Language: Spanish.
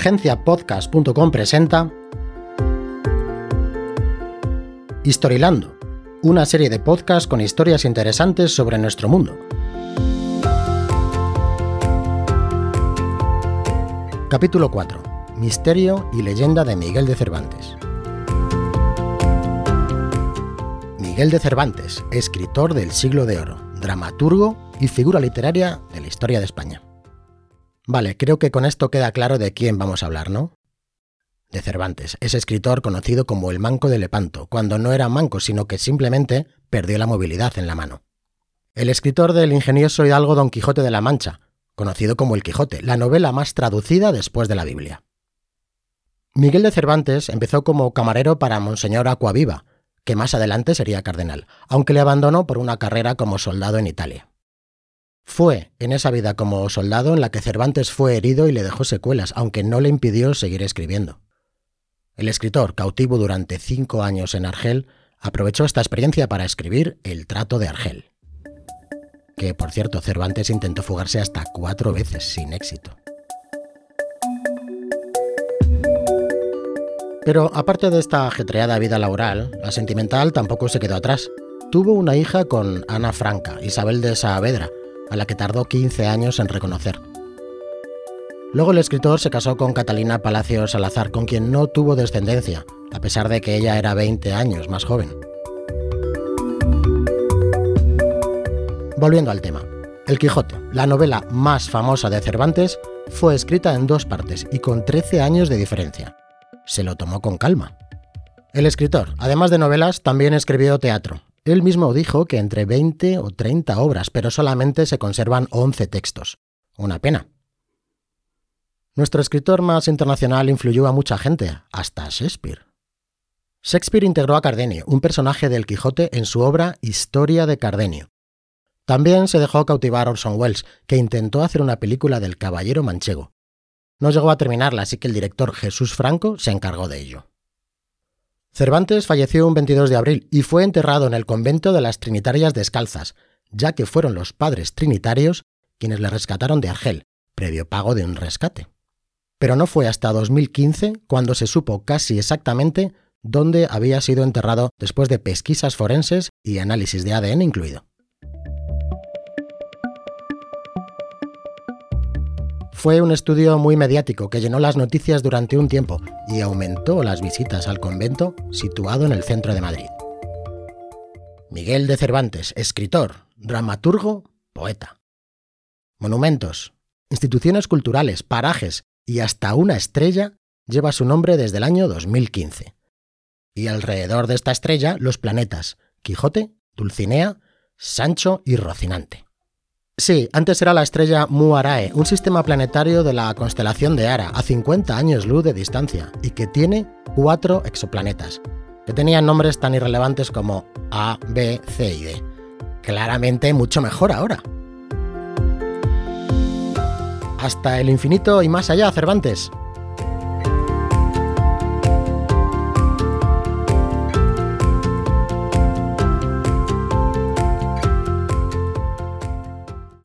agenciapodcast.com presenta Historilando, una serie de podcasts con historias interesantes sobre nuestro mundo. Capítulo 4. Misterio y leyenda de Miguel de Cervantes. Miguel de Cervantes, escritor del siglo de oro, dramaturgo y figura literaria de la historia de España. Vale, creo que con esto queda claro de quién vamos a hablar, ¿no? De Cervantes, ese escritor conocido como el Manco de Lepanto, cuando no era manco, sino que simplemente perdió la movilidad en la mano. El escritor del ingenioso hidalgo Don Quijote de la Mancha, conocido como El Quijote, la novela más traducida después de la Biblia. Miguel de Cervantes empezó como camarero para Monseñor Acuaviva, que más adelante sería cardenal, aunque le abandonó por una carrera como soldado en Italia. Fue en esa vida como soldado en la que Cervantes fue herido y le dejó secuelas, aunque no le impidió seguir escribiendo. El escritor, cautivo durante cinco años en Argel, aprovechó esta experiencia para escribir El trato de Argel. Que, por cierto, Cervantes intentó fugarse hasta cuatro veces sin éxito. Pero aparte de esta ajetreada vida laboral, la sentimental tampoco se quedó atrás. Tuvo una hija con Ana Franca, Isabel de Saavedra, a la que tardó 15 años en reconocer. Luego el escritor se casó con Catalina Palacio Salazar, con quien no tuvo descendencia, a pesar de que ella era 20 años más joven. Volviendo al tema. El Quijote, la novela más famosa de Cervantes, fue escrita en dos partes y con 13 años de diferencia. Se lo tomó con calma. El escritor, además de novelas, también escribió teatro, él mismo dijo que entre 20 o 30 obras, pero solamente se conservan 11 textos. Una pena. Nuestro escritor más internacional influyó a mucha gente, hasta Shakespeare. Shakespeare integró a Cardenio, un personaje del Quijote, en su obra Historia de Cardenio. También se dejó cautivar Orson Welles, que intentó hacer una película del Caballero Manchego. No llegó a terminarla, así que el director Jesús Franco se encargó de ello. Cervantes falleció un 22 de abril y fue enterrado en el convento de las Trinitarias Descalzas, ya que fueron los padres trinitarios quienes le rescataron de Argel, previo pago de un rescate. Pero no fue hasta 2015 cuando se supo casi exactamente dónde había sido enterrado después de pesquisas forenses y análisis de ADN incluido. Fue un estudio muy mediático que llenó las noticias durante un tiempo y aumentó las visitas al convento situado en el centro de Madrid. Miguel de Cervantes, escritor, dramaturgo, poeta. Monumentos, instituciones culturales, parajes y hasta una estrella lleva su nombre desde el año 2015. Y alrededor de esta estrella los planetas Quijote, Dulcinea, Sancho y Rocinante. Sí, antes era la estrella Mu Arae, un sistema planetario de la constelación de Ara, a 50 años luz de distancia, y que tiene cuatro exoplanetas, que tenían nombres tan irrelevantes como A, B, C y D. Claramente mucho mejor ahora. Hasta el infinito y más allá, Cervantes.